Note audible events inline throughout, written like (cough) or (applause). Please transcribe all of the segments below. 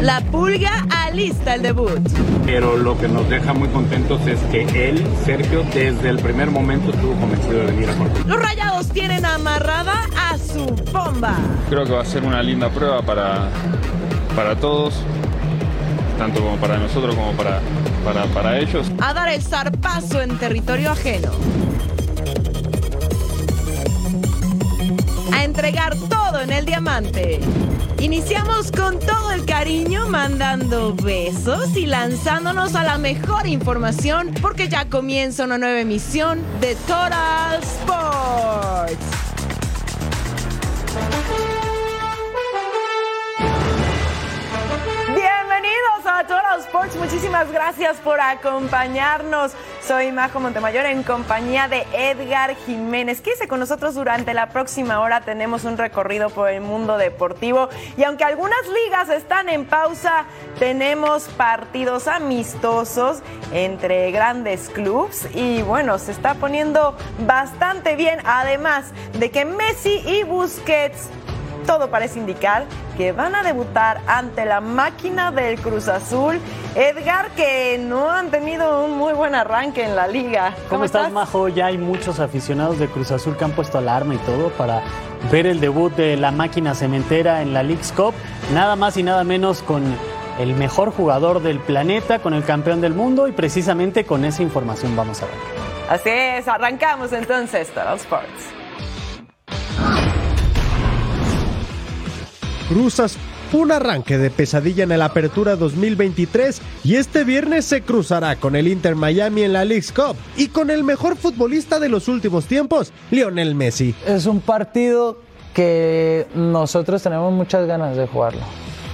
La pulga alista el debut. Pero lo que nos deja muy contentos es que él, Sergio, desde el primer momento estuvo convencido de venir a Portugal. Los rayados tienen amarrada a su bomba. Creo que va a ser una linda prueba para, para todos, tanto como para nosotros como para, para, para ellos. A dar el zarpazo en territorio ajeno. A entregar todo en el diamante. Iniciamos con todo el cariño, mandando besos y lanzándonos a la mejor información, porque ya comienza una nueva emisión de Total Sports. Bienvenidos a Total Sports, muchísimas gracias por acompañarnos. Soy Majo Montemayor en compañía de Edgar Jiménez. Quédese con nosotros durante la próxima hora. Tenemos un recorrido por el mundo deportivo y aunque algunas ligas están en pausa, tenemos partidos amistosos entre grandes clubes y bueno, se está poniendo bastante bien. Además de que Messi y Busquets todo parece indicar que van a debutar ante la máquina del Cruz Azul. Edgar, que no han tenido un muy buen arranque en la liga. ¿Cómo, estás, Majo? Ya hay muchos aficionados de Cruz Azul que han puesto alarma y todo para ver el debut de la máquina cementera en la League's Cup. Nada más y nada menos con el mejor jugador del planeta, con el campeón del mundo y precisamente con esa información vamos a ver. Así es, arrancamos entonces Total Sports. Cruzas un arranque de pesadilla en el Apertura 2023 y este viernes se cruzará con el Inter Miami en la League's Cup y con el mejor futbolista de los últimos tiempos, Lionel Messi. Es un partido que nosotros tenemos muchas ganas de jugarlo,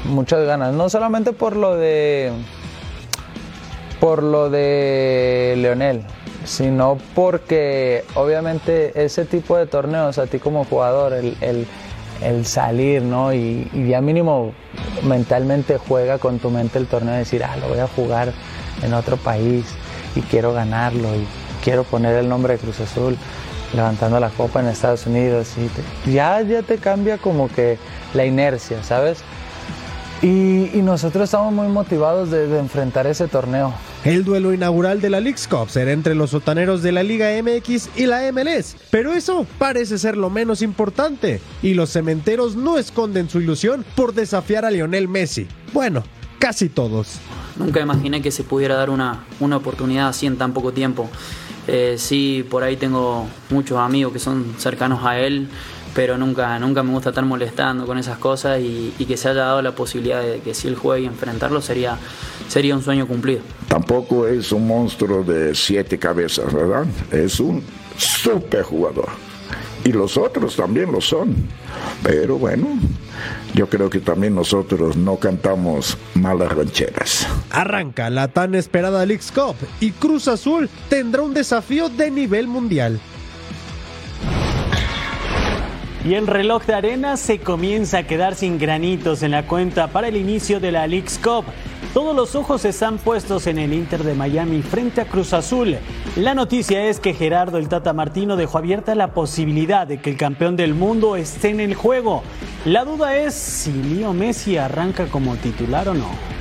muchas ganas, no solamente por lo de por lo de Leonel, sino porque obviamente ese tipo de torneos a ti como jugador, el el salir, ¿no? Y, ya mínimo mentalmente juega con tu mente el torneo, decir, ah, lo voy a jugar en otro país y quiero ganarlo y quiero poner el nombre de Cruz Azul levantando la copa en Estados Unidos y ya, ya te cambia como que la inercia, ¿sabes? Y, nosotros estamos muy motivados de, de enfrentar ese torneo. El duelo inaugural de la League's Cup será entre los sotaneros de la Liga MX y la MLS, pero eso parece ser lo menos importante, y los cementeros no esconden su ilusión por desafiar a Lionel Messi. Bueno, casi todos. Nunca imaginé que se pudiera dar una, una oportunidad así en tan poco tiempo. Eh, sí, por ahí tengo muchos amigos que son cercanos a él, pero nunca, nunca me gusta estar molestando con esas cosas y, y, que se haya dado la posibilidad de que si él juegue y enfrentarlo sería, sería un sueño cumplido. Tampoco es un monstruo de siete cabezas, ¿verdad? Es un super jugador. Y los otros también lo son. Pero bueno, yo creo que también nosotros no cantamos malas rancheras. Arranca la tan esperada League's Cup y Cruz Azul tendrá un desafío de nivel mundial. Y el reloj de arena se comienza a quedar sin granitos en la cuenta para el inicio de la League's Cup. Todos los ojos están puestos en el Inter de Miami frente a Cruz Azul. La noticia es que Gerardo el Tata Martino dejó abierta la posibilidad de que el campeón del mundo esté en el juego. La duda es si Leo Messi arranca como titular o no.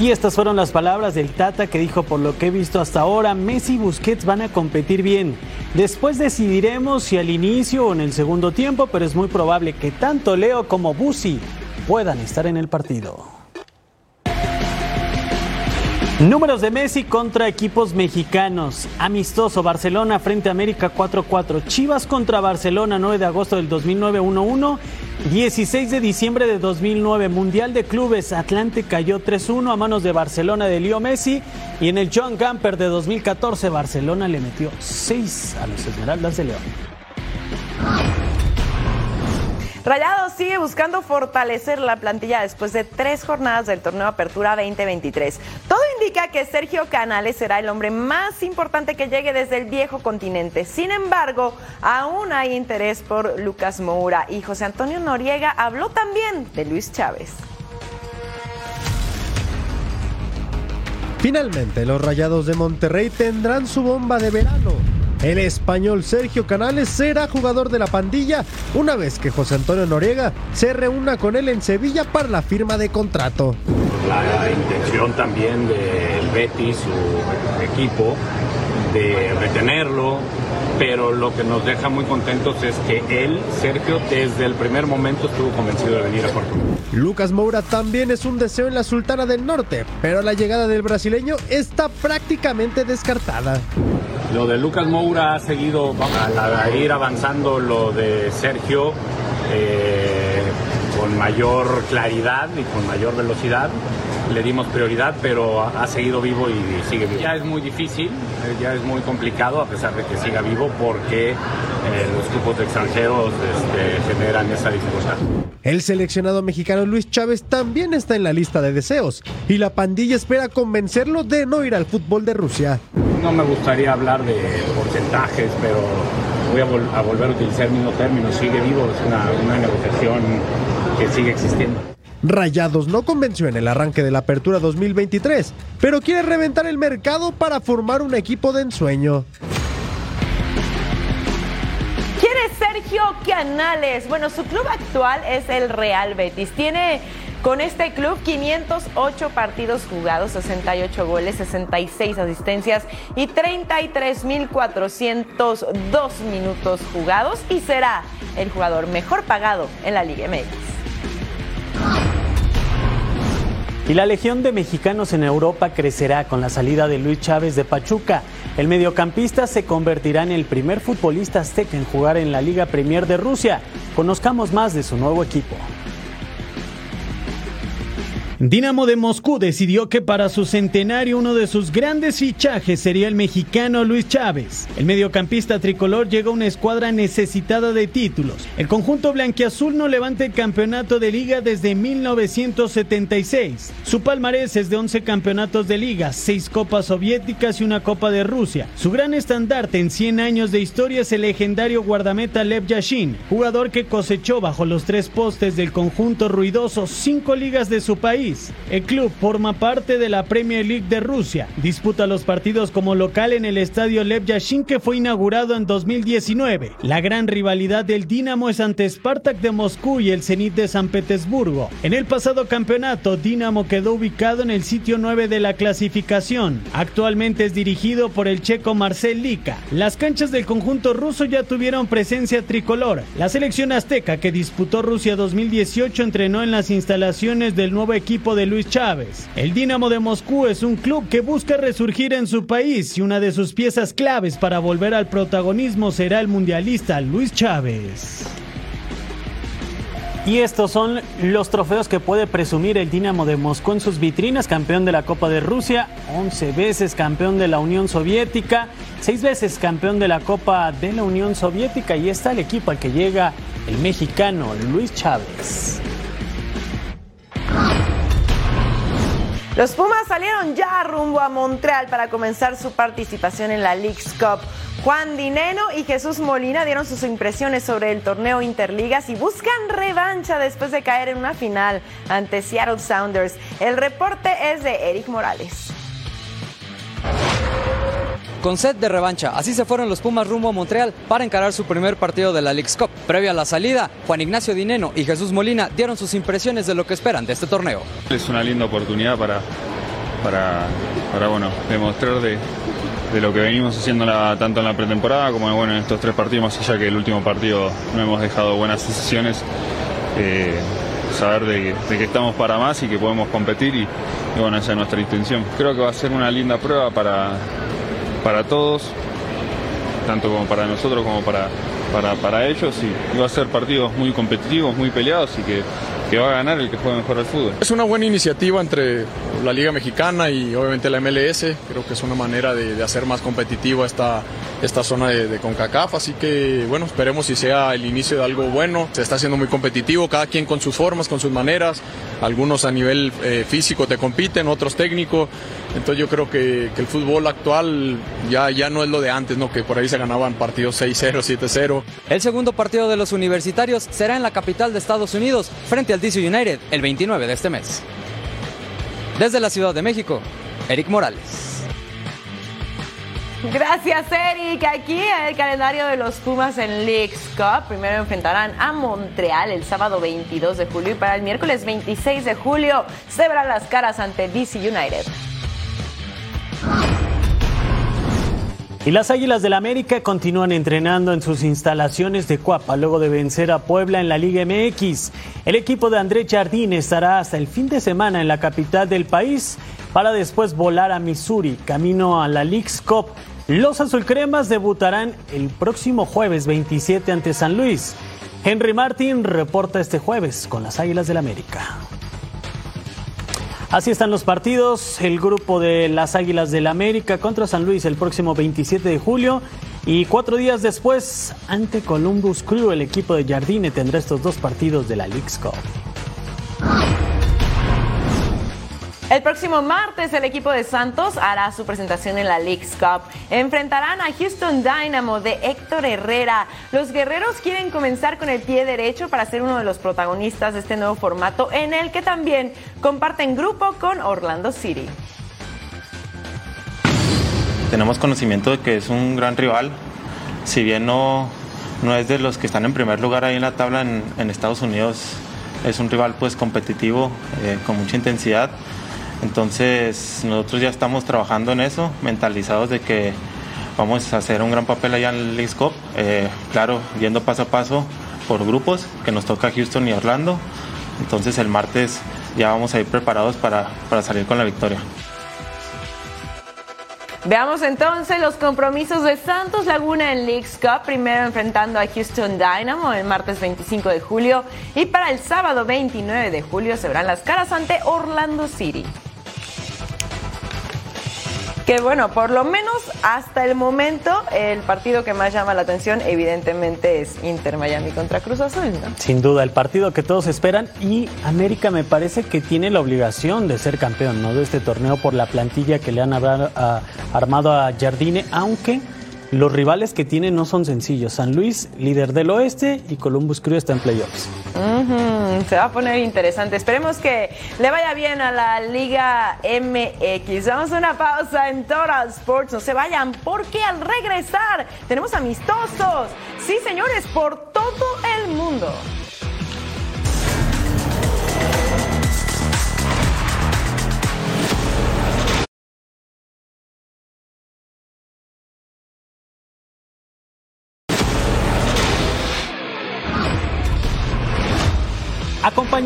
Y estas fueron las palabras del Tata que dijo por lo que he visto hasta ahora, Messi y Busquets van a competir bien. Después decidiremos si al inicio o en el segundo tiempo, pero es muy probable que tanto Leo como Busi puedan estar en el partido. Números de Messi contra equipos mexicanos. Amistoso Barcelona frente a América 4-4. Chivas contra Barcelona 9 de agosto del 2009 1-1. 16 de diciembre de 2009 Mundial de Clubes Atlante cayó 3-1 a manos de Barcelona de Leo Messi. Y en el John Gamper de 2014 Barcelona le metió 6 a los Esmeraldas de León. Rayados sigue buscando fortalecer la plantilla después de tres jornadas del torneo Apertura 2023. Todo indica que Sergio Canales será el hombre más importante que llegue desde el viejo continente. Sin embargo, aún hay interés por Lucas Moura y José Antonio Noriega habló también de Luis Chávez. Finalmente, los Rayados de Monterrey tendrán su bomba de verano. El español Sergio Canales será jugador de la pandilla una vez que José Antonio Noriega se reúna con él en Sevilla para la firma de contrato. La intención también del Betis, su equipo, de retenerlo, pero lo que nos deja muy contentos es que él, Sergio, desde el primer momento estuvo convencido de venir a Portugal. Lucas Moura también es un deseo en la Sultana del Norte, pero la llegada del brasileño está prácticamente descartada. Lo de Lucas Moura ha seguido a ir avanzando lo de Sergio eh, con mayor claridad y con mayor velocidad. Le dimos prioridad, pero ha seguido vivo y sigue vivo. Ya es muy difícil, eh, ya es muy complicado a pesar de que siga vivo porque eh, los grupos de extranjeros este, generan esa dificultad. El seleccionado mexicano Luis Chávez también está en la lista de deseos y la pandilla espera convencerlo de no ir al fútbol de Rusia. No me gustaría hablar de porcentajes, pero voy a, volver a utilizar el mismo término. Sigue vivo, es una, una negociación que sigue existiendo. Rayados no convenció en el arranque de la apertura 2023, pero quiere reventar el mercado para formar un equipo de ensueño. ¿Quién es Sergio Canales? Bueno, su club actual es el Real Betis. Tiene con este club 508 partidos jugados, 68 goles, 66 asistencias y 33.402 minutos jugados y será el jugador mejor pagado en la Liga MX. Y la legión de mexicanos en Europa crecerá con la salida de Luis Chávez de Pachuca. El mediocampista se convertirá en el primer futbolista azteca en jugar en la Liga Premier de Rusia. Conozcamos más de su nuevo equipo. Dinamo de Moscú decidió que para su centenario uno de sus grandes fichajes sería el mexicano Luis Chávez. El mediocampista tricolor llega a una escuadra necesitada de títulos. El conjunto blanquiazul no levanta el campeonato de liga desde 1976. Su palmarés es de 11 campeonatos de liga, 6 copas soviéticas y una copa de Rusia. Su gran estandarte en 100 años de historia es el legendario guardameta Lev Yashin, jugador que cosechó bajo los tres postes del conjunto ruidoso cinco ligas de su país el club forma parte de la Premier League de Rusia. Disputa los partidos como local en el estadio Lev Yashin que fue inaugurado en 2019. La gran rivalidad del Dinamo es ante Spartak de Moscú y el Zenit de San Petersburgo. En el pasado campeonato, Dinamo quedó ubicado en el sitio 9 de la clasificación. Actualmente es dirigido por el checo Marcel Lika. Las canchas del conjunto ruso ya tuvieron presencia tricolor. La selección azteca que disputó Rusia 2018 entrenó en las instalaciones del nuevo equipo de Luis Chávez. El Dinamo de Moscú es un club que busca resurgir en su país y una de sus piezas claves para volver al protagonismo será el mundialista Luis Chávez. Y estos son los trofeos que puede presumir el Dinamo de Moscú en sus vitrinas, campeón de la Copa de Rusia, 11 veces campeón de la Unión Soviética, 6 veces campeón de la Copa de la Unión Soviética y está el equipo al que llega el mexicano Luis Chávez. Los Pumas salieron ya rumbo a Montreal para comenzar su participación en la League's Cup. Juan Dineno y Jesús Molina dieron sus impresiones sobre el torneo Interligas y buscan revancha después de caer en una final ante Seattle Sounders. El reporte es de Eric Morales con set de revancha. Así se fueron los Pumas rumbo a Montreal para encarar su primer partido de la League's Cup. Previo a la salida, Juan Ignacio Dineno y Jesús Molina dieron sus impresiones de lo que esperan de este torneo. Es una linda oportunidad para, para, para bueno, demostrar de, de lo que venimos haciendo tanto en la pretemporada como bueno, en estos tres partidos, más allá que el último partido no hemos dejado buenas sensaciones. Eh, saber de, que estamos para más y que podemos competir y, bueno, esa es nuestra intención. Creo que va a ser una linda prueba para, para todos, tanto como para nosotros como para, para, para ellos y va a ser partidos muy competitivos, muy peleados y que que va a ganar el que juega mejor al fútbol. Es una buena iniciativa entre la Liga Mexicana y obviamente la MLS. Creo que es una manera de, hacer más competitiva esta, esta zona de, CONCACAF. Así que, bueno, esperemos si sea el inicio de algo bueno. Se está haciendo muy competitivo, cada quien con sus formas, con sus maneras. Algunos a nivel eh, físico te compiten, otros técnico. Entonces yo creo que, que, el fútbol actual ya, ya no es lo de antes, ¿no? que por ahí se ganaban partidos 6-0, 7-0. El segundo partido de los universitarios será en la capital de Estados Unidos, frente al DC United, el 29 de este mes. Desde la Ciudad de México, Eric Morales. Gracias, Eric. Aquí el calendario de los Pumas en Leagues Cup. Primero enfrentarán a Montreal el sábado 22 de julio y para el miércoles 26 de julio se verán las caras ante DC United. Y las Águilas del América continúan entrenando en sus instalaciones de Cuapa luego de vencer a Puebla en la Liga MX. El equipo de André Jardín estará hasta el fin de semana en la capital del país para después volar a Missouri, camino a la League's Cup. Los azulcremas debutarán el próximo jueves 27 ante San Luis. Henry Martin reporta este jueves con las Águilas del América. Así están los partidos. El grupo de las Águilas del América contra San Luis el próximo 27 de julio. Y cuatro días después, ante Columbus Crew, el equipo de Jardine tendrá estos dos partidos de la League's Cup. El próximo martes el equipo de Santos hará su presentación en la League's Cup. Enfrentarán a Houston Dynamo de Héctor Herrera. Los guerreros quieren comenzar con el pie derecho para ser uno de los protagonistas de este nuevo formato en el que también comparten grupo con Orlando City. Tenemos conocimiento de que es un gran rival, si bien no, no es de los que están en primer lugar ahí en la tabla en, Estados Unidos, es un rival pues competitivo, eh, con mucha intensidad entonces nosotros ya estamos trabajando en eso, mentalizados de que vamos a hacer un gran papel allá en el League Cup, eh, claro, yendo paso a paso por grupos, que nos toca Houston y Orlando. Entonces el martes ya vamos a ir preparados para, para salir con la victoria. Veamos entonces los compromisos de Santos Laguna en Leagues Cup, primero enfrentando a Houston Dynamo el martes 25 de julio y para el sábado 29 de julio se verán las caras ante Orlando City que bueno, por lo menos hasta el momento el partido que más llama la atención evidentemente es Inter Miami contra Cruz Azul, ¿no? Sin duda, el partido que todos esperan y América me parece que tiene la obligación de ser campeón, ¿no? De este torneo por la plantilla que le han armado a Jardine, aunque los rivales que tiene no son sencillos. San Luis, líder del oeste, y Columbus Crew está en playoffs. Se va a poner interesante. Esperemos que le vaya bien a la Liga MX. Vamos a una pausa en Total Sports. No se vayan porque al regresar tenemos amistosos. Sí, señores, por todo el mundo.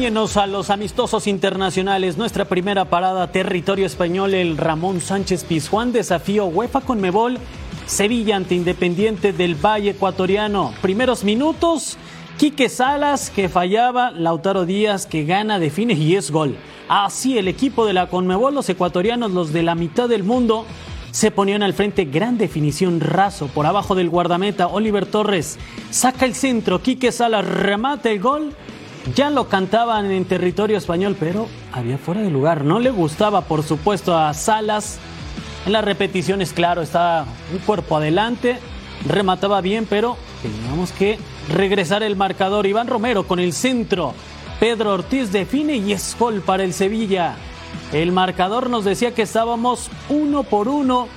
Acompáñenos a los amistosos internacionales. Nuestra primera parada, territorio español, el Ramón Sánchez Pizjuán, desafío UEFA con Mebol, Sevilla ante Independiente del Valle Ecuatoriano. Primeros minutos, Quique Salas que fallaba, Lautaro Díaz que gana, define y es gol. Así el equipo de la Conmebol, los ecuatorianos, los de la mitad del mundo, se ponían al frente, gran definición, raso, por abajo del guardameta, Oliver Torres saca el centro, Quique Salas remata el gol ya lo cantaban en territorio español, pero había fuera de lugar. No le gustaba, por supuesto, a Salas. En las repeticiones, claro, estaba un cuerpo adelante, remataba bien, pero teníamos que regresar el marcador. Iván Romero con el centro. Pedro Ortiz define y es gol para el Sevilla. El marcador nos decía que estábamos uno por uno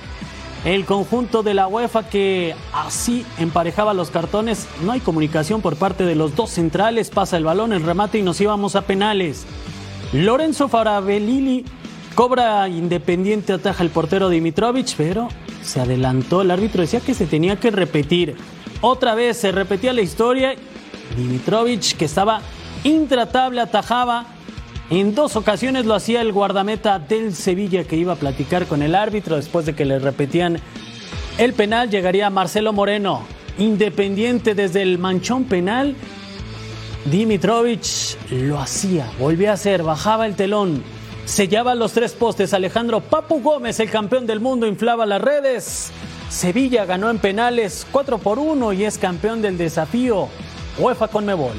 el conjunto de la UEFA que así emparejaba los cartones. No hay comunicación por parte de los dos centrales. Pasa el balón, el remate y nos íbamos a penales. Lorenzo Farabellini cobra independiente, ataja el portero Dimitrovic, pero se adelantó. El árbitro decía que se tenía que repetir. Otra vez se repetía la historia. Dimitrovic que estaba intratable, atajaba. En dos ocasiones lo hacía el guardameta del Sevilla que iba a platicar con el árbitro después de que le repetían el penal. Llegaría Marcelo Moreno, independiente desde el manchón penal. Dimitrovic lo hacía, volvía a hacer, bajaba el telón, sellaba los tres postes. Alejandro Papu Gómez, el campeón del mundo, inflaba las redes. Sevilla ganó en penales 4 por 1 y es campeón del desafío UEFA Conmebol.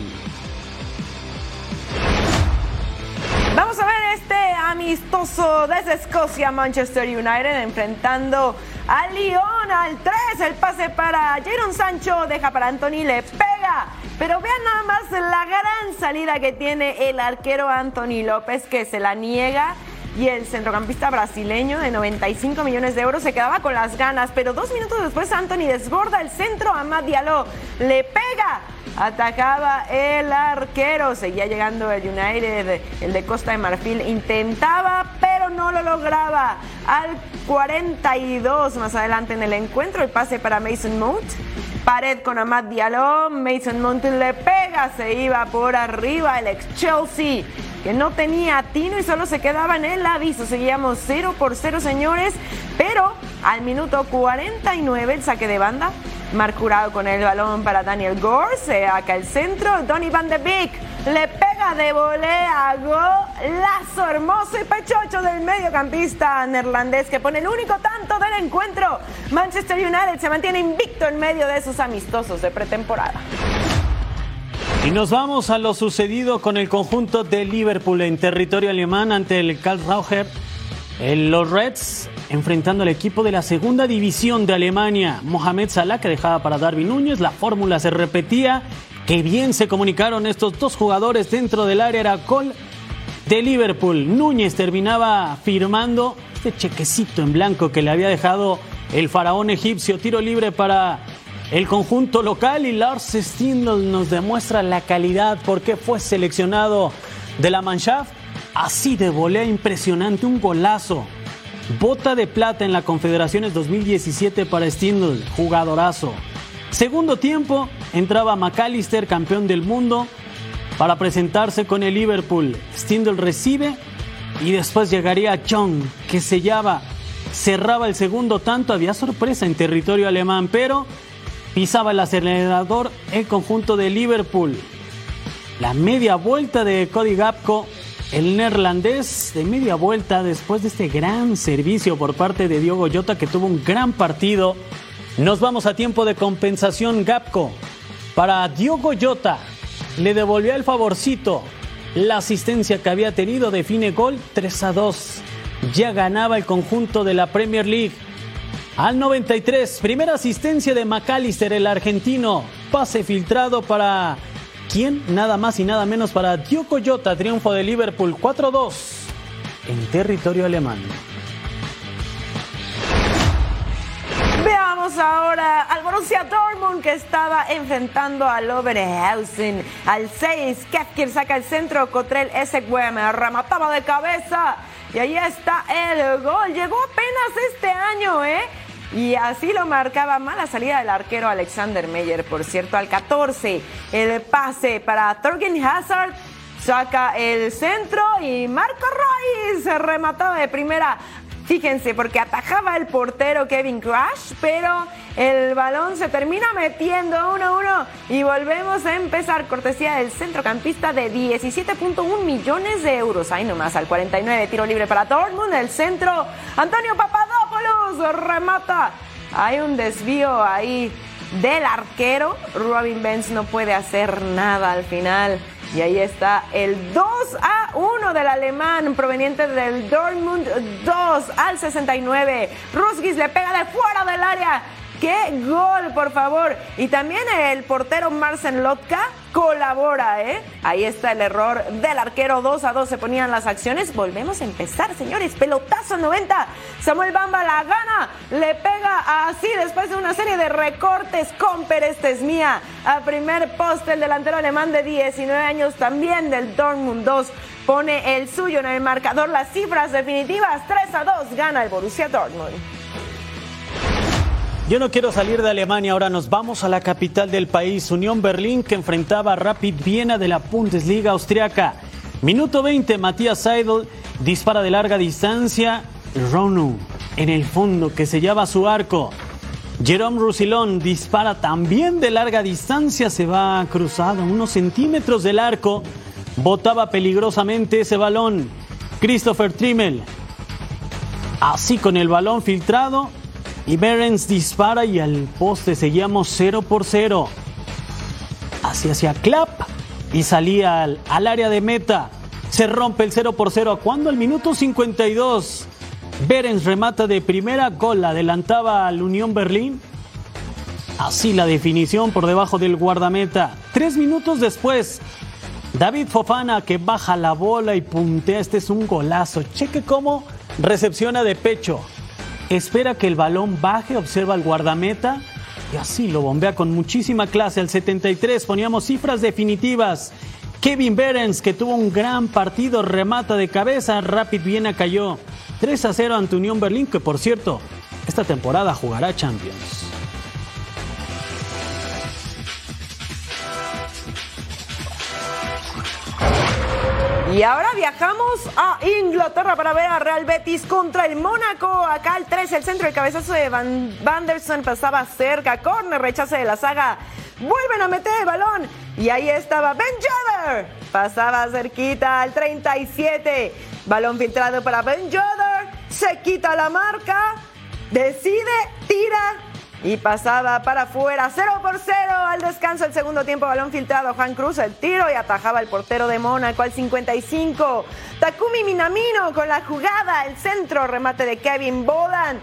Vamos a ver este amistoso desde Escocia, Manchester United, enfrentando a Lyon al 3. El pase para Jaron Sancho, deja para Anthony, le pega. Pero vean nada más la gran salida que tiene el arquero Anthony López, que se la niega y el centrocampista brasileño de 95 millones de euros se quedaba con las ganas, pero dos minutos después Anthony desborda el centro a Diallo, le pega, atacaba el arquero, seguía llegando el United, el de Costa de Marfil, intentaba, pero no lo lograba. Al 42 más adelante en el encuentro, el pase para Mason Mount. Pared con Amad Diallo, Mason Mount le pega, se iba por arriba el ex Chelsea que no tenía tino y solo se quedaba en el aviso. Seguíamos 0 por 0, señores. Pero al minuto 49, el saque de banda. Marcurado con el balón para Daniel Gore. Se acá el centro. Donny Van de Beek le pega de volea. Golazo hermoso y pechocho del mediocampista neerlandés que pone el único tanto del encuentro. Manchester United se mantiene invicto en medio de sus amistosos de pretemporada. Y nos vamos a lo sucedido con el conjunto de Liverpool en territorio alemán ante el Karl Raucher. Los Reds enfrentando al equipo de la segunda división de Alemania, Mohamed Salah, que dejaba para Darwin Núñez. La fórmula se repetía. Qué bien se comunicaron estos dos jugadores dentro del área. Era Cole de Liverpool. Núñez terminaba firmando este chequecito en blanco que le había dejado el faraón egipcio. Tiro libre para el conjunto local y Lars Stindl nos demuestra la calidad porque fue seleccionado de la Mannschaft. Así de volea impresionante, un golazo. Bota de plata en la Confederaciones 2017 para Stindl, jugadorazo. Segundo tiempo, entraba McAllister, campeón del mundo, para presentarse con el Liverpool. Stindl recibe y después llegaría John, que sellaba, cerraba el segundo tanto. Había sorpresa en territorio alemán, pero pisaba el acelerador el conjunto de Liverpool. La media vuelta de Cody Gapco, el neerlandés de media vuelta después de este gran servicio por parte de Diogo Jota que tuvo un gran partido. Nos vamos a tiempo de compensación Gapco. Para Diogo Jota le devolvió el favorcito. La asistencia que había tenido define gol 3 a 2. Ya ganaba el conjunto de la Premier League. Al 93, primera asistencia de McAllister, el argentino. Pase filtrado para. Nada más y nada menos para Diogo Jota, triunfo de Liverpool 4-2 en territorio alemán. Veamos ahora al Borussia Dortmund que estaba enfrentando al Oberhausen. Al 6, Kefkir saca el centro, Cotrell me remataba de cabeza. Y ahí está el gol. Llegó apenas este año, ¿eh? Y así lo marcaba mala salida del arquero Alexander Meyer, por cierto, al 14. El pase para Thorgen Hazard. Saca el centro y Marco Reis se remataba de primera Fíjense, porque atajaba el portero Kevin Crash, pero el balón se termina metiendo 1-1 y volvemos a empezar. Cortesía del centrocampista de 17.1 millones de euros. Ahí nomás, al 49, tiro libre para Dortmund. El centro, Antonio Papadopoulos remata. Hay un desvío ahí del arquero. Robin Benz no puede hacer nada al final. Y ahí está el 2 a 1 del alemán proveniente del Dortmund 2 al 69. Rusgis le pega de fuera del área ¡Qué gol, por favor! Y también el portero Marcen Lotka colabora, ¿eh? Ahí está el error del arquero. 2 a 2 se ponían las acciones. Volvemos a empezar, señores. Pelotazo 90. Samuel Bamba la gana. Le pega así después de una serie de recortes con Pérez Tesmía. A primer poste el delantero alemán de 19 años también del Dortmund 2 pone el suyo en el marcador. Las cifras definitivas 3 a 2 gana el Borussia Dortmund. Yo no quiero salir de Alemania, ahora nos vamos a la capital del país, Unión Berlín, que enfrentaba a Rapid Viena de la Bundesliga austriaca. Minuto 20, Matías Seidel dispara de larga distancia, Ronu en el fondo que sellaba su arco. Jerome Roussillon dispara también de larga distancia, se va cruzado unos centímetros del arco, botaba peligrosamente ese balón. Christopher Trimmel, así con el balón filtrado, y Berens dispara y al poste seguíamos 0 por 0. Así hacia Clap y salía al, al, área de meta. Se rompe el 0 por 0 cuando al minuto 52 Berens remata de primera gol, adelantaba al Unión Berlín. Así la definición por debajo del guardameta. Tres minutos después, David Fofana que baja la bola y puntea. Este es un golazo. Cheque cómo recepciona de pecho espera que el balón baje, observa al guardameta y así lo bombea con muchísima clase. Al 73 poníamos cifras definitivas. Kevin Berens, que tuvo un gran partido, remata de cabeza. Rapid Viena cayó 3 a 0 ante Unión Berlín, que por cierto, esta temporada jugará Champions. Y ahora viajamos a Inglaterra para ver a Real Betis contra el Mónaco. Acá el 3, el centro, el cabezazo de Van Vanderson pasaba cerca. Corner, rechace de la saga. Vuelven a meter el balón. Y ahí estaba Ben Joder. Pasaba cerquita al 37. Balón filtrado para Ben Joder. Se quita la marca. Decide, tira y pasaba para afuera, 0 por 0 al descanso el segundo tiempo, balón filtrado, Juan Cruz el tiro y atajaba el portero de Mónaco al 55. Takumi Minamino con la jugada, el centro, remate de Kevin Bolan.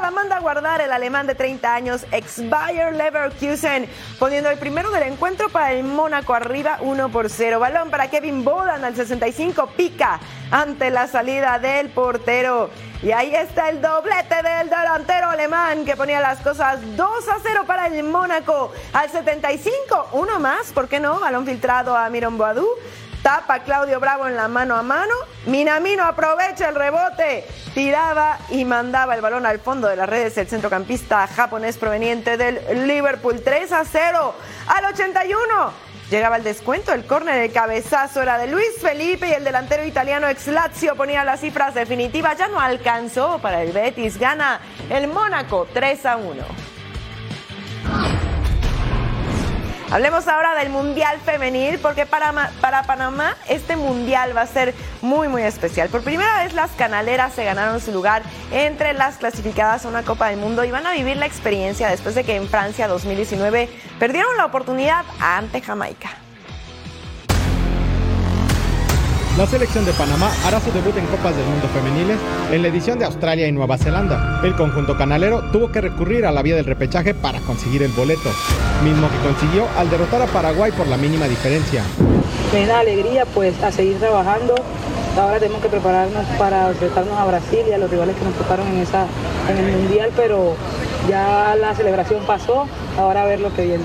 La manda a guardar el alemán de 30 años, ex Bayer Leverkusen, poniendo el primero del encuentro para el Mónaco arriba 1 por 0. Balón para Kevin Bolan al 65, pica ante la salida del portero. Y ahí está el doblete del delantero alemán que ponía las cosas 2 a 0 para el Mónaco. Al 75, uno más, ¿por qué no? Balón filtrado a Miron Boadú. Tapa Claudio Bravo en la mano a mano. Minamino aprovecha el rebote. Tiraba y mandaba el balón al fondo de las redes el centrocampista japonés proveniente del Liverpool. 3 a 0 al 81. Llegaba el descuento, el córner, el cabezazo era de Luis Felipe y el delantero italiano ex Lazio ponía las cifras definitivas. Ya no alcanzó para el Betis. Gana el Mónaco 3 a 1. Hablemos ahora del Mundial Femenil, porque para, para, Panamá este Mundial va a ser muy, muy especial. Por primera vez las canaleras se ganaron su lugar entre las clasificadas a una Copa del Mundo y van a vivir la experiencia después de que en Francia 2019 perdieron la oportunidad ante Jamaica. La selección de Panamá hará su debut en Copas del Mundo Femeniles en la edición de Australia y Nueva Zelanda. El conjunto canalero tuvo que recurrir a la vía del repechaje para conseguir el boleto, mismo que consiguió al derrotar a Paraguay por la mínima diferencia. Me da alegría pues a seguir trabajando. Ahora tenemos que prepararnos para enfrentarnos a Brasil y a los rivales que nos tocaron en, esa, en el Mundial, pero ya la celebración pasó, ahora a ver lo que viene.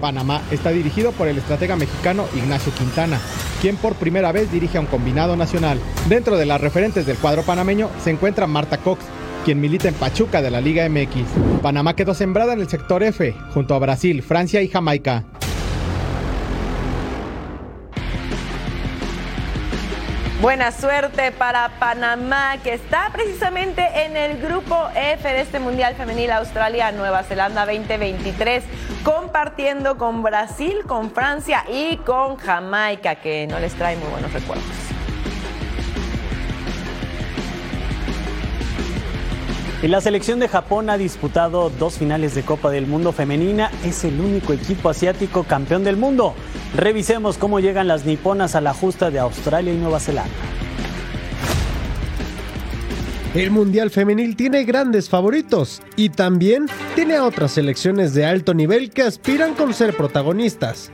Panamá está dirigido por el estratega mexicano Ignacio Quintana, quien por primera vez dirige a un combinado nacional. Dentro de las referentes del cuadro panameño se encuentra Marta Cox, quien milita en Pachuca de la Liga MX. Panamá quedó sembrada en el sector F, junto a Brasil, Francia y Jamaica. Buena suerte para Panamá, que está precisamente en el grupo F de este Mundial Femenil Australia-Nueva Zelanda 2023, compartiendo con Brasil, con Francia y con Jamaica, que no les trae muy buenos recuerdos. Y la selección de Japón ha disputado dos finales de Copa del Mundo femenina. Es el único equipo asiático campeón del mundo. Revisemos cómo llegan las niponas a la justa de Australia y Nueva Zelanda. El Mundial Femenil tiene grandes favoritos y también tiene a otras selecciones de alto nivel que aspiran con ser protagonistas.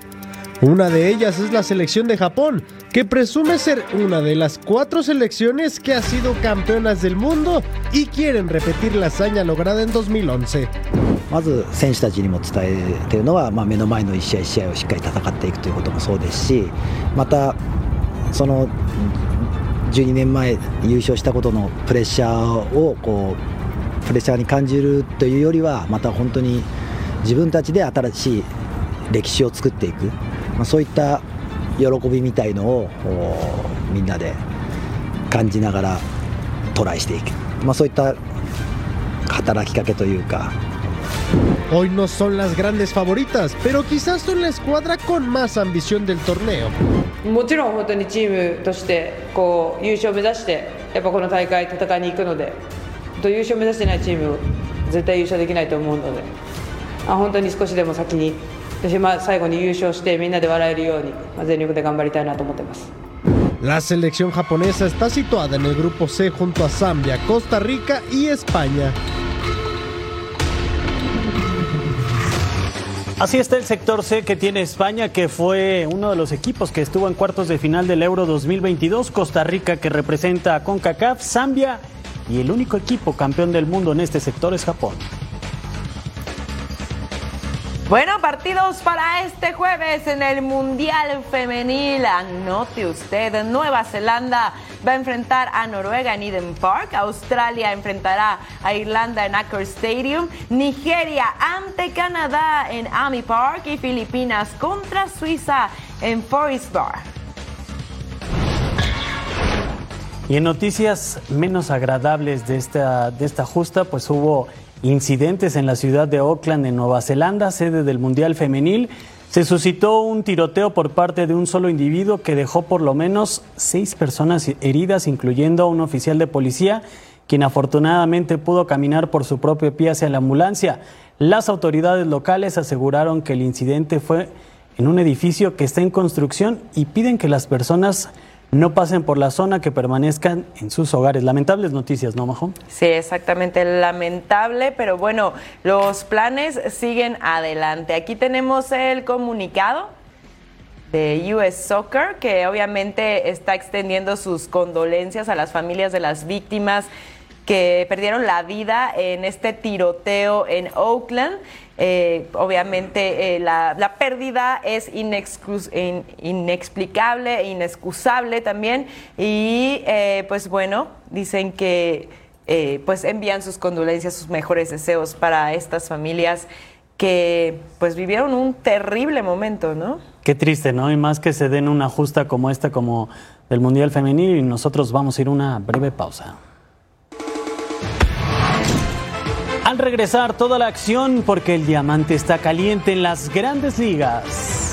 Una de ellas es la selección de Japón, que presume ser una de las cuatro selecciones que ha sido campeonas del mundo y quieren repetir la hazaña lograda en 2011. まず選手たちにも伝えているのは、まあ、目の前の一試合一試合をしっかり戦っていくということもそうですしまたその12年前優勝したことのプレッシャーをこう プレッシャーに感じるというよりはまた本当に自分たちで新しい歴史を作っていく、 まあ、そういった喜びみたいのをみんなで感じながらトライしていく、まあ、そういった働きかけというか Hoy no son las grandes favoritas, pero quizás son la escuadra con más ambición del torneo. もちろん本当にチームとしてこう優勝を目指してやっぱこの大会戦いに行くのでと優勝を目指してないチーム絶対優勝できないと思うのであ本当に少しでも先に私まあ最後に優勝してみんなで笑えるように、まあ、全力で頑張りたいなと思ってます。La selección japonesa está situada en el grupo C junto a Zambia, Costa Rica y España. Así está el sector C que tiene España, que fue uno de los equipos que estuvo en cuartos de final del Euro 2022, Costa Rica que representa a CONCACAF, Zambia y el único equipo campeón del mundo en este sector es Japón. Bueno, partidos para este jueves en el Mundial Femenil. Anote usted, Nueva Zelanda va a enfrentar a Noruega en Eden Park, Australia enfrentará a Irlanda en Acker Stadium, Nigeria ante Canadá en Army Park y Filipinas contra Suiza en Forest Bar. Y en noticias menos agradables de esta, de esta justa, pues hubo incidentes en la ciudad de Auckland, en Nueva Zelanda, sede del Mundial Femenil. Se suscitó un tiroteo por parte de un solo individuo que dejó por lo menos seis personas heridas, incluyendo a un oficial de policía, quien afortunadamente pudo caminar por su propio pie hacia la ambulancia. Las autoridades locales aseguraron que el incidente fue en un edificio que está en construcción y piden que las personas no pasen por la zona, que permanezcan en sus hogares. Lamentables noticias, ¿no, Majo? Sí, exactamente, lamentable, pero bueno, los planes siguen adelante. Aquí tenemos el comunicado de US Soccer, que obviamente está extendiendo sus condolencias a las familias de las víctimas que perdieron la vida en este tiroteo en Oakland. Eh, obviamente eh, la, pérdida es inexplicable e inexcusable también y eh, pues bueno, dicen que pues envían sus condolencias, sus mejores deseos para estas familias que pues vivieron un terrible momento, ¿no? Qué triste, ¿no? Y más que se den una justa como esta, como del Mundial Femenil y nosotros vamos a ir una breve pausa. Regresar toda la acción porque el diamante está caliente en las grandes ligas.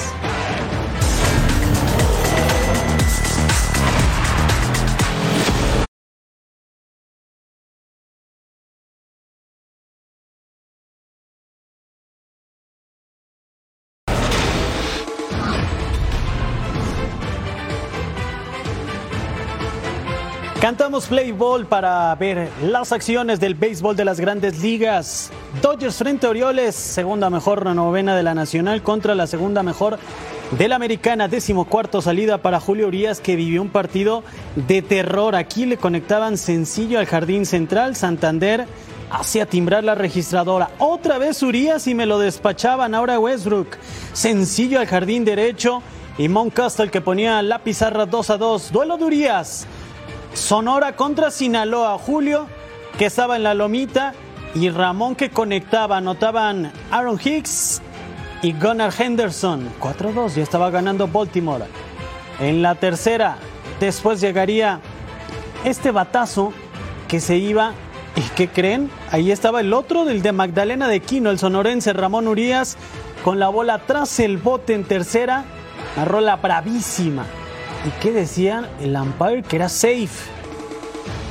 Cantamos Play Ball para ver las acciones del béisbol de las grandes ligas. Dodgers frente a Orioles, segunda mejor novena de la Nacional contra la segunda mejor de la Americana. Décimo cuarto salida para Julio Urias que vivió un partido de terror. Aquí le conectaban sencillo al jardín central. Santander hacía timbrar la registradora. Otra vez Urias y me lo despachaban. Ahora Westbrook. Sencillo al jardín derecho. Y Moncastle que ponía la pizarra 2 a 2. Duelo de Urias. Sonora contra Sinaloa. Julio, que estaba en la lomita, y Ramón que conectaba. Anotaban Aaron Hicks y Gunnar Henderson. 4-2, ya estaba ganando Baltimore. En la tercera, después llegaría este batazo que se iba. ¿Y qué creen? Ahí estaba el otro del de Magdalena de Quino, el sonorense Ramón Urias, con la bola tras el bote en tercera. Una rola bravísima. ¿Y qué decían? El umpire que era safe.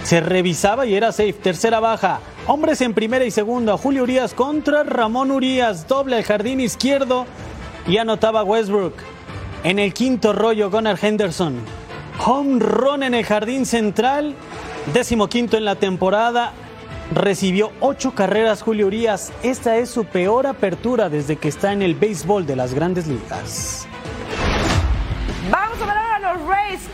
Se revisaba y era safe. Tercera baja. Hombres en primera y segunda. Julio Urias contra Ramón Urias. Doble al jardín izquierdo. Y anotaba Westbrook. En el quinto rollo, Gunnar Henderson. Home run en el jardín central. Décimo quinto en la temporada. Recibió ocho carreras Julio Urias. Esta es su peor apertura desde que está en el béisbol de las grandes ligas.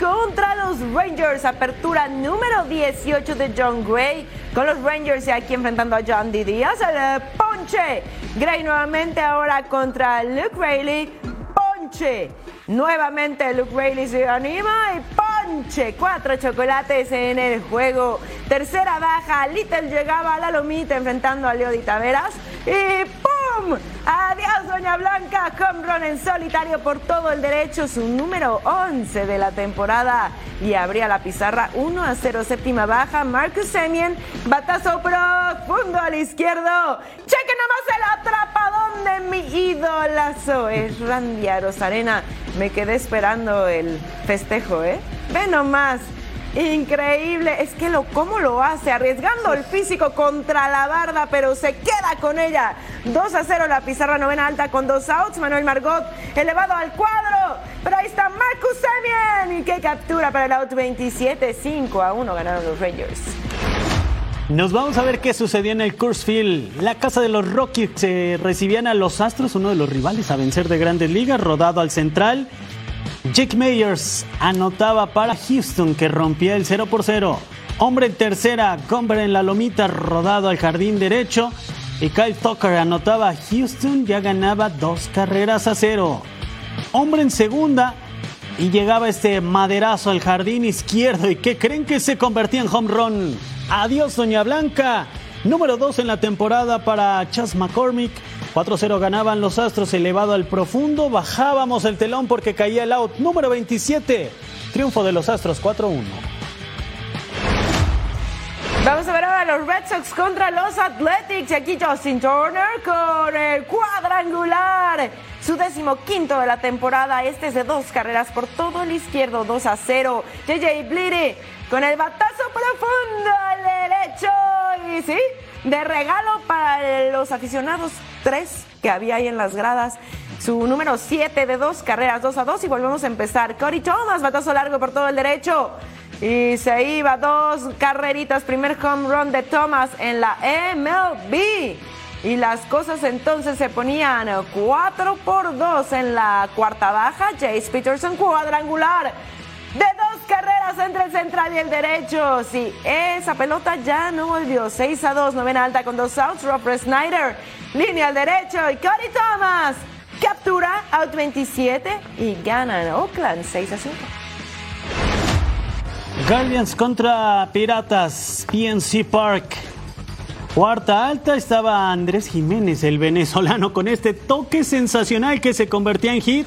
Contra los Rangers. Apertura número 18 de John Gray. Con los Rangers y aquí enfrentando a John D. Díaz. El ponche. Gray nuevamente ahora contra Luke Rayleigh. Ponche. Nuevamente Luke Rayleigh se anima y ponche. Cuatro chocolates en el juego. Tercera baja. Little llegaba a la lomita enfrentando a Leo Di Taveras. Y Adiós, Doña Blanca. Home run en solitario por todo el derecho. Su número 11 de la temporada. Y abría la pizarra 1 a 0. Séptima baja. Marcus Semien. Batazo profundo al izquierdo. Cheque nomás el atrapadón de mi idolazo. Es Randy Arozarena. Me quedé esperando el festejo, ¿eh? Ve nomás. Increíble, es que lo cómo lo hace, arriesgando el físico contra la barda, pero se queda con ella. 2 a 0 la pizarra novena alta con dos outs. Manuel Margot elevado al cuadro, pero ahí está Marcus Semien y qué captura para el out 27, 5 a 1 ganaron los Rangers. Nos vamos a ver qué sucedió en el Coors Field. La casa de los Rockies se recibían a los Astros, uno de los rivales a vencer de grandes ligas, rodado al central. Jake Meyers anotaba para Houston que rompía el 0 por 0. Hombre en tercera, Gomber en la lomita, rodado al jardín derecho. Y Kyle Tucker anotaba Houston, ya ganaba dos carreras a cero. Hombre en segunda y llegaba este maderazo al jardín izquierdo. ¿Y qué creen que se convertía en home run? Adiós, Doña Blanca. Número 2 en la temporada para Chas McCormick. 4-0 ganaban los Astros elevado al profundo. Bajábamos el telón porque caía el out. Número 27. Triunfo de los Astros 4-1. Vamos a ver ahora los Red Sox contra los Athletics. Y aquí Justin Turner con el cuadrangular. Su décimo quinto de la temporada. Este es de dos carreras por todo el izquierdo. 2 a 0. JJ Bleedy con el batazo profundo al derecho. Y sí, de regalo para los aficionados. Tres que había ahí en las gradas. Su número 7 de dos carreras, 2 a 2. Y volvemos a empezar. Cody Thomas, batazo largo por todo el derecho. Y se iba dos carreritas. Primer home run de Thomas en la MLB. Y las cosas entonces se ponían 4 por 2 en la cuarta baja. Jace Peterson cuadrangular dos carreras entre el central y el derecho. Sí, esa pelota ya no volvió. 6 a 2, novena alta con dos outs. Robert Snyder, línea al derecho. Y Cody Thomas captura out 27 y ganan Oakland 6 a 5. Guardians contra Piratas, PNC Park. Cuarta alta estaba Andrés Jiménez, el venezolano, con este toque sensacional que se convertía en hit.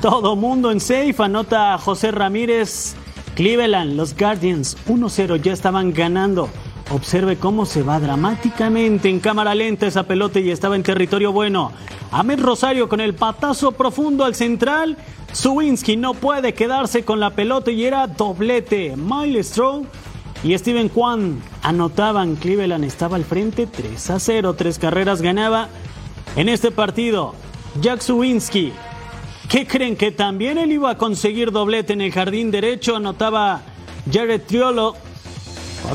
Todo mundo en safe, anota José Ramírez. Cleveland, los Guardians 1-0 ya estaban ganando. Observe cómo se va dramáticamente en cámara lenta esa pelota y estaba en territorio bueno. Ahmed Rosario con el patazo profundo al central. Zuwinski no puede quedarse con la pelota y era doblete. Miles Strong y Steven Kwan anotaban. Cleveland estaba al frente 3 a 0. Tres carreras ganaba en este partido. Jack Zuwinski. ¿Qué creen? Que también él iba a conseguir doblete en el jardín derecho. Anotaba Jared Triolo.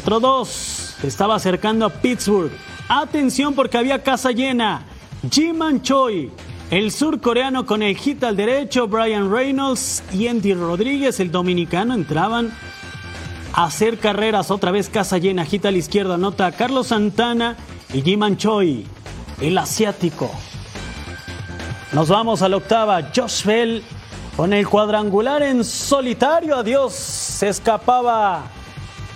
4-2. Estaba acercando a Pittsburgh. Atención porque había casa llena. Jim Choi, el surcoreano con el hit al derecho, Brian Reynolds y Andy Rodríguez, el dominicano, entraban a hacer carreras. Otra vez casa llena, hit a la izquierda, anota Carlos Santana y Jim Choi, el asiático. Nos vamos a la octava. Josh Bell con el cuadrangular en solitario. Adiós. Se escapaba.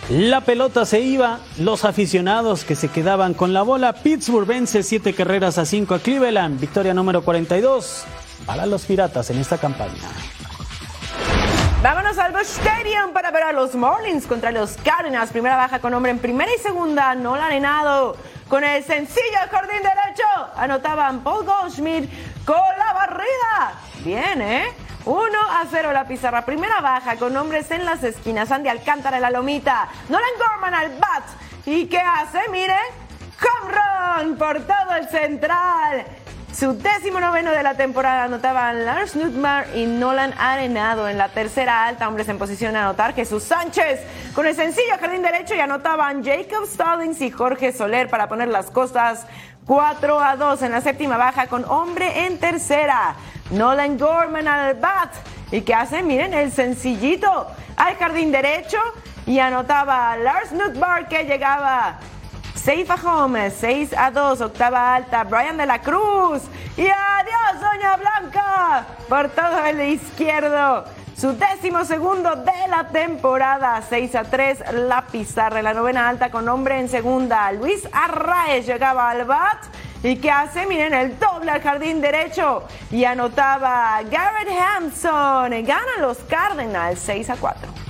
La pelota se iba. Los aficionados que se quedaban con la bola. Pittsburgh vence siete carreras a 5 a Cleveland. Victoria número 42 para los Piratas en esta campaña. Vámonos al Busch Stadium para ver a los Marlins contra los Cardinals. Primera baja con hombre en primera y segunda. No la arenado. Con el sencillo jardín derecho. Anotaban Paul Goldschmidt con la barrida. Bien, ¿eh? 1 a 0 la pizarra. Primera baja con hombres en las esquinas. Andy Alcántara la lomita. Nolan Gorman al bat. ¿Y qué hace? Miren. Home run por todo el central. Su décimo noveno de la temporada anotaban Lars Nutmar y Nolan Arenado. En la tercera alta, hombres en posición de anotar, Jesús Sánchez con el sencillo jardín derecho y anotaban Jacob Stallings y Jorge Soler para poner las costas 4 a 2 en la séptima baja con hombre en tercera. Nolan Gorman al bat. ¿Y qué hace? Miren, el sencillito al jardín derecho y anotaba Lars Nutbar que llegaba Safe a home, 6 a 2, octava alta, Brian de la Cruz. Y adiós, Doña Blanca, por todo el izquierdo. Su décimo segundo de la temporada. 6 a 3 la pizarra en la novena alta con hombre en segunda. Luis Arraez llegaba al bat. ¿Y qué hace? Miren, el doble al jardín derecho. Y anotaba Garrett Hampson. Ganan los Cardinals 6 a 4.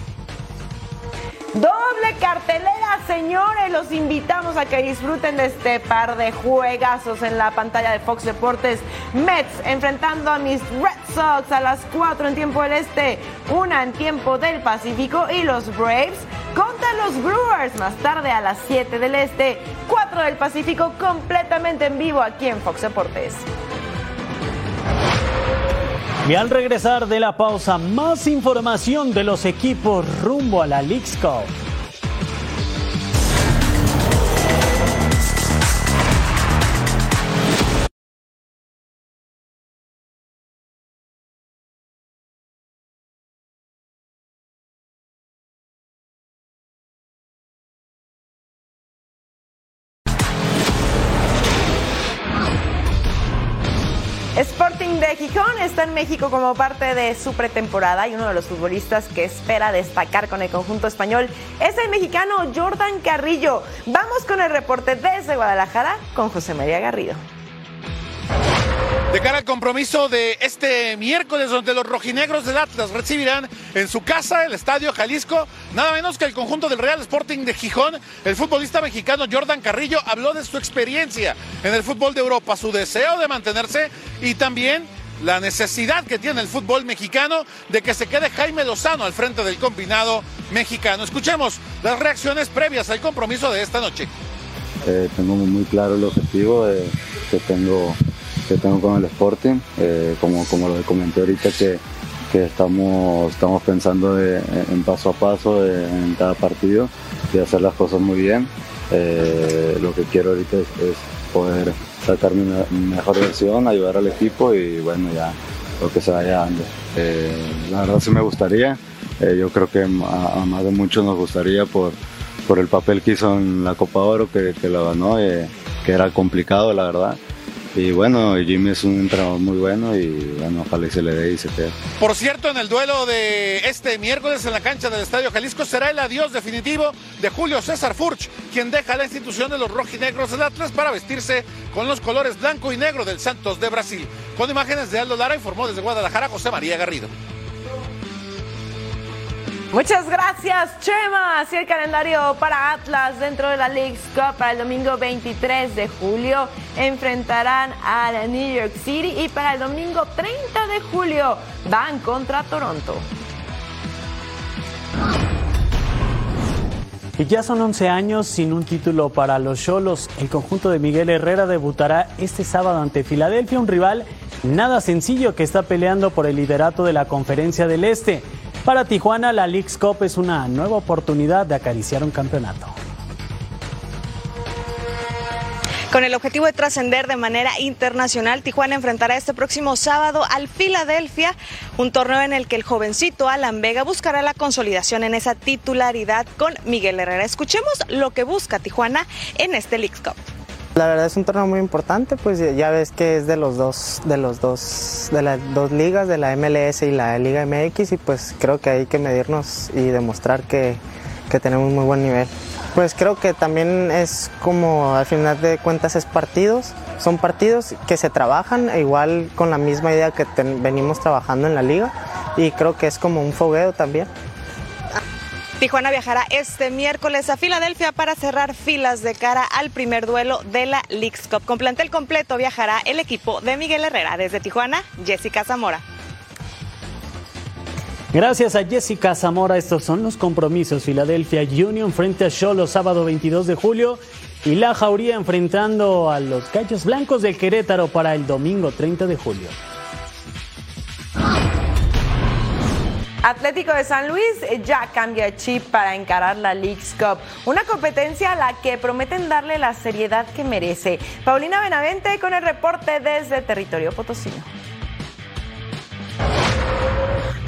Doble cartelera, señores. Los invitamos a que disfruten de este par de juegazos en la pantalla de Fox Deportes. Mets enfrentando a mis Red Sox a las 4 en tiempo del Este, una en tiempo del Pacífico y los Braves contra los Brewers más tarde a las 7 del Este, 4 del Pacífico completamente en vivo aquí en Fox Deportes. Y al regresar de la pausa, más información de los equipos rumbo a la League's Cup. México como parte de su pretemporada y uno de los futbolistas que espera destacar con el conjunto español es el mexicano Jordan Carrillo. Vamos con el reporte desde Guadalajara con José María Garrido. De cara al compromiso de este miércoles, donde los rojinegros del Atlas recibirán en su casa el Estadio Jalisco, nada menos que el conjunto del Real Sporting de Gijón, el futbolista mexicano Jordan Carrillo habló de su experiencia en el fútbol de Europa, su deseo de mantenerse y también la necesidad que tiene el fútbol mexicano de que se quede Jaime Lozano al frente del combinado mexicano. Escuchemos las reacciones previas al compromiso de esta noche. Eh, tengo muy claro el objetivo eh, que tengo que tengo con el Sporting, eh, como, como lo comenté ahorita que, que estamos, estamos pensando de- en paso a paso de- en cada partido y hacer las cosas muy bien. Eh, lo que quiero ahorita es, es poder sacar mi, me- mi mejor versión, ayudar al equipo y bueno, ya lo que se vaya dando. Eh, la verdad sí me gustaría, eh, yo creo que a, a más de muchos nos gustaría por, por el papel que hizo en la Copa Oro, que, que lo ganó, eh, que era complicado la verdad. Y bueno, Jimmy es un entrenador muy bueno y bueno, ojalá y se le dé y se quede. Por cierto, en el duelo de este miércoles en la cancha del Estadio Jalisco será el adiós definitivo de Julio César Furch, quien deja la institución de los rojinegros del Atlas para vestirse con los colores blanco y negro del Santos de Brasil. Con imágenes de Aldo Lara informó desde Guadalajara José María Garrido. Muchas gracias, Chema. Así el calendario para Atlas dentro de la League's Cup para el domingo 23 de julio. Enfrentarán a la New York City y para el domingo 30 de julio van contra Toronto. Y ya son 11 años sin un título para los Cholos. El conjunto de Miguel Herrera debutará este sábado ante Filadelfia, un rival nada sencillo que está peleando por el liderato de la Conferencia del Este. Para Tijuana, la League's Cup es una nueva oportunidad de acariciar un campeonato. Con el objetivo de trascender de manera internacional, Tijuana enfrentará este próximo sábado al Filadelfia, un torneo en el que el jovencito Alan Vega buscará la consolidación en esa titularidad con Miguel Herrera. Escuchemos lo que busca Tijuana en este Leagues Cup. La verdad es un torneo muy importante, pues ya ves que es de los dos, de los dos, de las dos ligas, de la MLS y la Liga MX, y pues creo que hay que medirnos y demostrar que, que tenemos muy buen nivel. Pues creo que también es como al final de cuentas es partidos, son partidos que se trabajan igual con la misma idea que ten- venimos trabajando en la liga y creo que es como un fogueo también. Tijuana viajará este miércoles a Filadelfia para cerrar filas de cara al primer duelo de la Leagues Cup. Con plantel completo viajará el equipo de Miguel Herrera. Desde Tijuana, Jessica Zamora. Gracias a Jessica Zamora, estos son los compromisos. Filadelfia Union frente a Cholos sábado 22 de julio y La Jauría enfrentando a los Gallos Blancos del Querétaro para el domingo 30 de julio. Atlético de San Luis ya cambia chip para encarar la League's Cup, una competencia a la que prometen darle la seriedad que merece. Paulina Benavente con el reporte desde territorio potosino.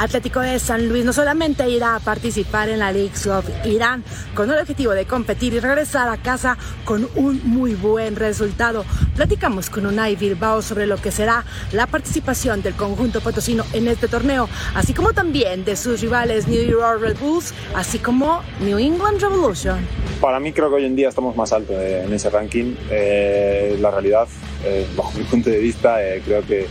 Atlético de San Luis no solamente irá a participar en la League Cup, irán con el objetivo de competir y regresar a casa con un muy buen resultado. Platicamos con Unai Bilbao sobre lo que será la participación del conjunto potosino en este torneo, así como también de sus rivales New York Red Bulls, así como New England Revolution. Para mí creo que hoy en día estamos más altos en ese ranking. Eh, la realidad, eh, bajo mi punto de vista, eh, creo que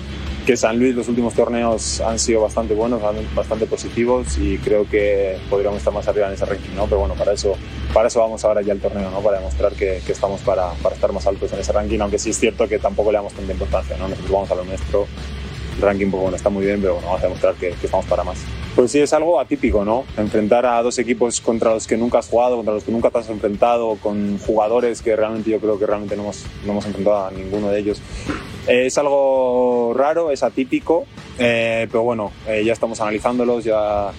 que San Luis los últimos torneos han sido bastante buenos, bastante positivos y creo que podríamos estar más arriba en ese ranking, ¿no? Pero bueno, para eso, para eso vamos ahora ya al torneo, ¿no? Para demostrar que, que estamos para, para, estar más altos en ese ranking, aunque sí es cierto que tampoco le damos tanta importancia, ¿no? Nosotros vamos a lo nuestro, el ranking pues, bueno, está muy bien, pero bueno, vamos a demostrar que, que estamos para más. Pues sí, es algo atípico, ¿no? Enfrentar a dos equipos contra los que nunca has jugado, contra los que nunca te has enfrentado, con jugadores que realmente yo creo que realmente no hemos, no hemos enfrentado a ninguno de ellos. Eh, es algo raro, es atípico, eh, pero bueno, eh, ya estamos analizándolos, ya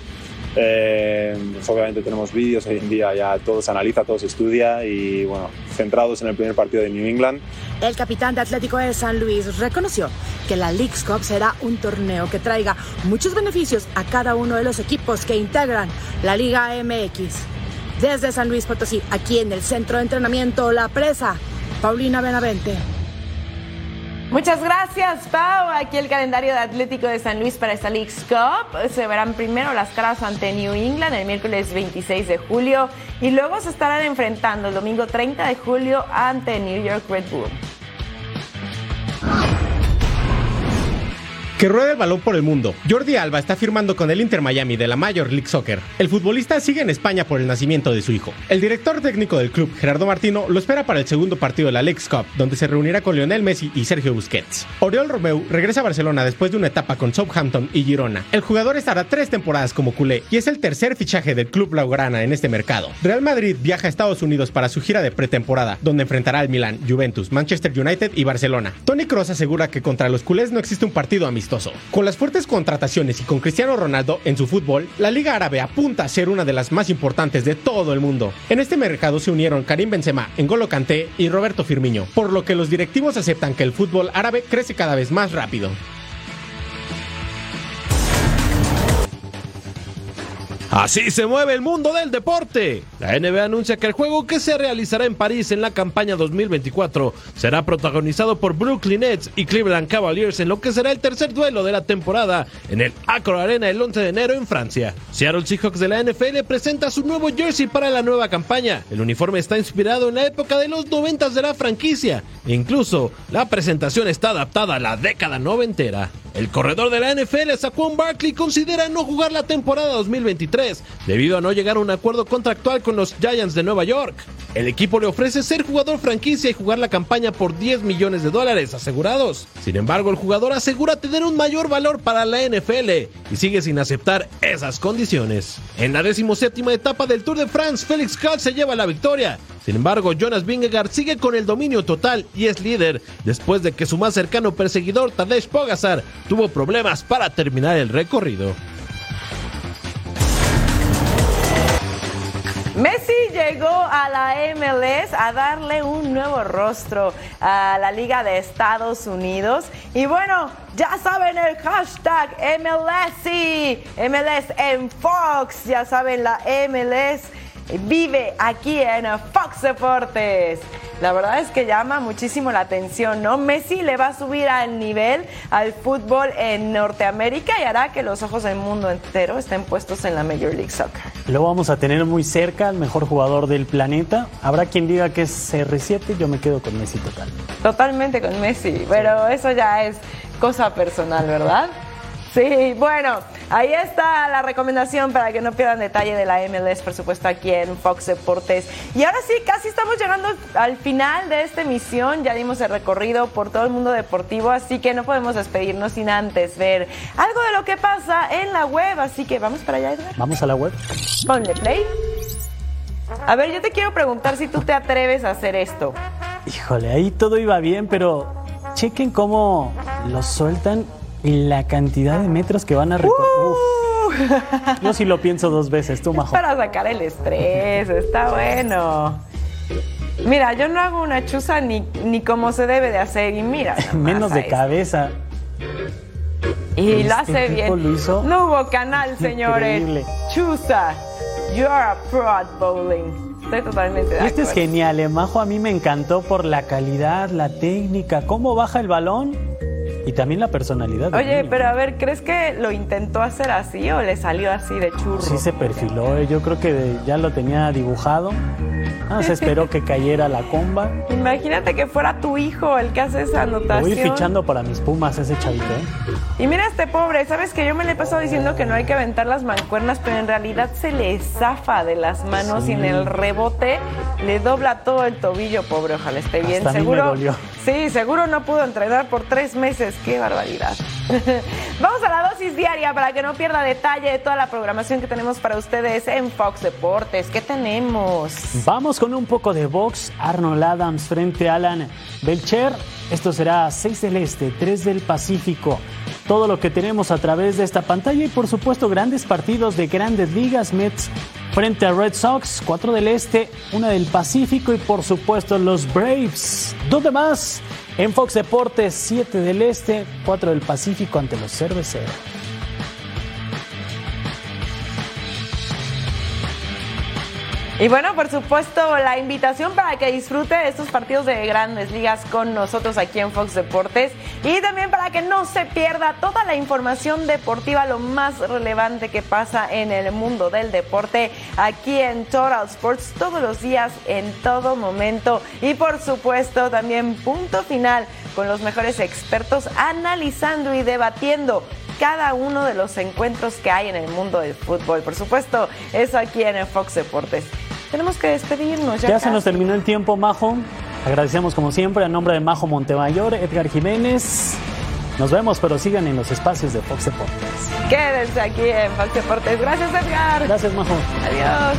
pues obviamente tenemos vídeos hoy en día, ya todo se analiza, todo se estudia y bueno, centrados en el primer partido de New England. El capitán de Atlético de San Luis reconoció que la Leagues Cup será un torneo que traiga muchos beneficios a cada uno de los equipos que integran la Liga MX. Desde San Luis Potosí, aquí en el centro de entrenamiento La Presa, Paulina Benavente. Muchas gracias, Pau. Aquí el calendario de Atlético de San Luis para esta League's Cup. Se verán primero las caras ante New England el miércoles 26 de julio y luego se estarán enfrentando el domingo 30 de julio ante New York Red Bull. Que ruede el balón por el mundo. Jordi Alba está firmando con el Inter Miami de la Major League Soccer. El futbolista sigue en España por el nacimiento de su hijo. El director técnico del club, Gerardo Martino, lo espera para el segundo partido de la League Cup, donde se reunirá con Lionel Messi y Sergio Busquets. Oriol Romeu regresa a Barcelona después de una etapa con Southampton y Girona. El jugador estará tres temporadas como culé y es el tercer fichaje del club blaugrana en este mercado. Real Madrid viaja a Estados Unidos para su gira de pretemporada, donde enfrentará al Milan, Juventus, Manchester United y Barcelona. Tony Kroos asegura que contra los culés no existe un partido amistoso con las fuertes contrataciones y con Cristiano Ronaldo en su fútbol, la Liga Árabe apunta a ser una de las más importantes de todo el mundo. En este mercado se unieron Karim Benzema, N'Golo Kanté y Roberto Firmino, por lo que los directivos aceptan que el fútbol árabe crece cada vez más rápido. Así se mueve el mundo del deporte. La NBA anuncia que el juego que se realizará en París en la campaña 2024 será protagonizado por Brooklyn Nets y Cleveland Cavaliers en lo que será el tercer duelo de la temporada en el Accor Arena el 11 de enero en Francia. Seattle Seahawks de la NFL presenta su nuevo jersey para la nueva campaña. El uniforme está inspirado en la época de los 90 de la franquicia. Incluso la presentación está adaptada a la década noventera. El corredor de la NFL, Saquon Barkley, considera no jugar la temporada 2023 debido a no llegar a un acuerdo contractual con los Giants de Nueva York. El equipo le ofrece ser jugador franquicia y jugar la campaña por 10 millones de dólares asegurados. Sin embargo, el jugador asegura tener un mayor valor para la NFL y sigue sin aceptar esas condiciones. En la decimoséptima etapa del Tour de France, Félix Kahl se lleva la victoria. Sin embargo, Jonas Vingegaard sigue con el dominio total y es líder después de que su más cercano perseguidor Tadej Pogacar tuvo problemas para terminar el recorrido. Messi llegó a la MLS a darle un nuevo rostro a la Liga de Estados Unidos. Y bueno, ya saben el hashtag MLS, MLS en Fox, ya saben la MLS vive aquí en Fox Deportes. La verdad es que llama muchísimo la atención, ¿no? Messi le va a subir al nivel al fútbol en Norteamérica y hará que los ojos del mundo entero estén puestos en la Major League Soccer. Lo vamos a tener muy cerca, el mejor jugador del planeta. Habrá quien diga que es CR7, yo me quedo con Messi total. Totalmente con Messi, pero eso ya es cosa personal, ¿verdad? Sí, bueno, ahí está la recomendación para que no pierdan detalle de la MLS, por supuesto, aquí en Fox Deportes. Y ahora sí, casi estamos llegando al final de esta emisión. Ya dimos el recorrido por todo el mundo deportivo, así que no podemos despedirnos sin antes ver algo de lo que pasa en la web. Así que vamos para allá, Edgar. Vamos a la web. Ponle play. A ver, yo te quiero preguntar si tú te atreves a hacer esto. Híjole, ahí todo iba bien, pero chequen cómo lo sueltan la cantidad de metros que van a recorrer. Uh. Yo sí lo pienso dos veces, tú, Majo. Para sacar el estrés, está bueno. Mira, yo no hago una chuza ni, ni como se debe de hacer y mira. (laughs) Menos de cabeza. Y lo Este hace bien. lo hizo No hubo canal, (laughs) señores. Increíble. Chusa, you are a pro at bowling. Estoy totalmente de Y este es acuerdo. genial, eh, Majo. A mí me encantó por la calidad, la técnica, cómo baja el balón y también la personalidad. Oye, niño. pero a ver, ¿crees que lo intentó hacer así o le salió así de churro? Sí se perfiló, eh, yo creo que ya lo tenía dibujado. Ah, se esperó que cayera la comba. Imagínate que fuera tu hijo el que hace esa anotación. voy fichando para mis pumas ese chavito. ¿eh? Y mira este pobre, ¿sabes que yo me le he pasado diciendo que no hay que aventar las mancuernas, pero en realidad se le zafa de las manos y en el rebote le dobla todo el tobillo, pobre, ojalá esté bien. Hasta a mí me seguro. dolió. Sí, seguro no pudo entrenar por tres meses, qué barbaridad. (laughs) Vamos a la dosis diaria para que no pierda detalle de toda la programación que tenemos para ustedes en Fox Deportes. ¿Qué tenemos? Vamos con un poco de box. Arnold Adams frente a Alan Belcher. Esto será 6 del Este, 3 del Pacífico. Todo lo que tenemos a través de esta pantalla y por supuesto grandes partidos de grandes ligas. Mets frente a Red Sox, 4 del Este, 1 del Pacífico y por supuesto los Braves. ¿Dónde más? En Fox Deportes, 7 del Este, 4 del Pacífico ante los Cerveceros. Y bueno, por supuesto, la invitación para que disfrute de estos partidos de grandes ligas con nosotros aquí en Fox Deportes y también para que no se pierda toda la información deportiva, lo más relevante que pasa en el mundo del deporte aquí en Total Sports todos los días, en todo momento. Y por supuesto, también punto final con los mejores expertos analizando y debatiendo cada uno de los encuentros que hay en el mundo del fútbol. Por supuesto, eso aquí en el Fox Deportes. Tenemos que despedirnos. Ya, Ya se nos terminó el tiempo, Majo. Agradecemos como siempre a nombre de Majo Montemayor, Edgar Jiménez. Nos vemos, pero sigan en los espacios de Fox Deportes. Quédense aquí en Fox Deportes. Gracias, Edgar. Gracias, Majo. Adiós.